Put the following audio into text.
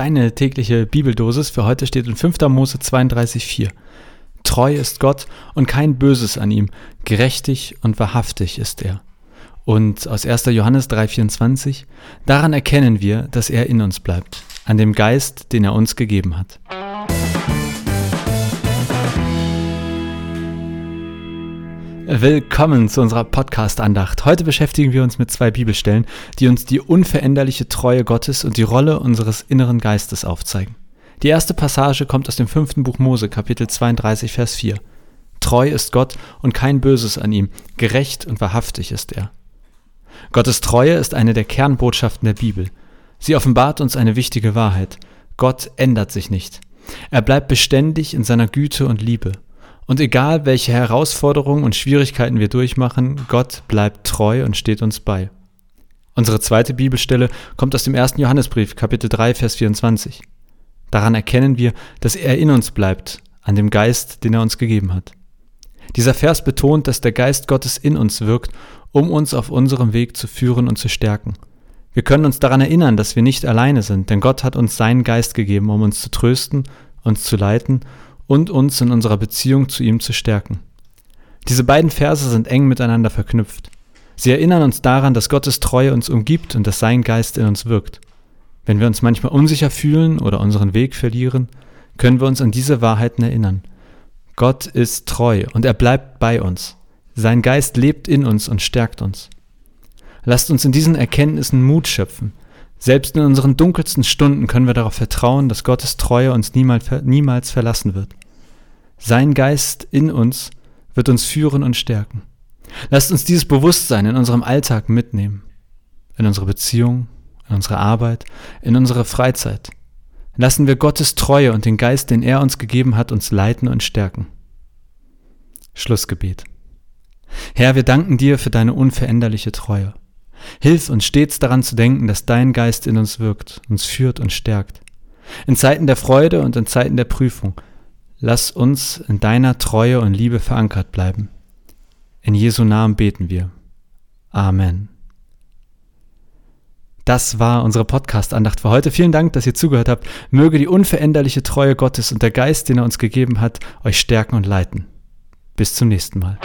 Deine tägliche Bibeldosis für heute steht in 5. Mose 32,4. Treu ist Gott und kein Böses an ihm, gerechtig und wahrhaftig ist er. Und aus 1. Johannes 3,24, daran erkennen wir, dass er in uns bleibt, an dem Geist, den er uns gegeben hat. Willkommen zu unserer Podcast-Andacht. Heute beschäftigen wir uns mit zwei Bibelstellen, die uns die unveränderliche Treue Gottes und die Rolle unseres inneren Geistes aufzeigen. Die erste Passage kommt aus dem fünften Buch Mose, Kapitel 32, Vers 4. Treu ist Gott und kein Böses an ihm, gerecht und wahrhaftig ist er. Gottes Treue ist eine der Kernbotschaften der Bibel. Sie offenbart uns eine wichtige Wahrheit. Gott ändert sich nicht. Er bleibt beständig in seiner Güte und Liebe. Und egal, welche Herausforderungen und Schwierigkeiten wir durchmachen, Gott bleibt treu und steht uns bei. Unsere zweite Bibelstelle kommt aus dem ersten Johannesbrief, Kapitel 3, Vers 24. Daran erkennen wir, dass er in uns bleibt, an dem Geist, den er uns gegeben hat. Dieser Vers betont, dass der Geist Gottes in uns wirkt, um uns auf unserem Weg zu führen und zu stärken. Wir können uns daran erinnern, dass wir nicht alleine sind, denn Gott hat uns seinen Geist gegeben, um uns zu trösten, uns zu leiten und uns in unserer Beziehung zu ihm zu stärken. Diese beiden Verse sind eng miteinander verknüpft. Sie erinnern uns daran, dass Gottes Treue uns umgibt und dass sein Geist in uns wirkt. Wenn wir uns manchmal unsicher fühlen oder unseren Weg verlieren, können wir uns an diese Wahrheiten erinnern. Gott ist treu und er bleibt bei uns. Sein Geist lebt in uns und stärkt uns. Lasst uns in diesen Erkenntnissen Mut schöpfen, selbst in unseren dunkelsten Stunden können wir darauf vertrauen, dass Gottes Treue uns niemals, niemals verlassen wird. Sein Geist in uns wird uns führen und stärken. Lasst uns dieses Bewusstsein in unserem Alltag mitnehmen, in unsere Beziehung, in unsere Arbeit, in unsere Freizeit. Lassen wir Gottes Treue und den Geist, den er uns gegeben hat, uns leiten und stärken. Schlussgebet. Herr, wir danken dir für deine unveränderliche Treue. Hilf uns stets daran zu denken, dass dein Geist in uns wirkt, uns führt und stärkt. In Zeiten der Freude und in Zeiten der Prüfung, lass uns in deiner Treue und Liebe verankert bleiben. In Jesu Namen beten wir. Amen. Das war unsere Podcast-Andacht für heute. Vielen Dank, dass ihr zugehört habt. Möge die unveränderliche Treue Gottes und der Geist, den er uns gegeben hat, euch stärken und leiten. Bis zum nächsten Mal.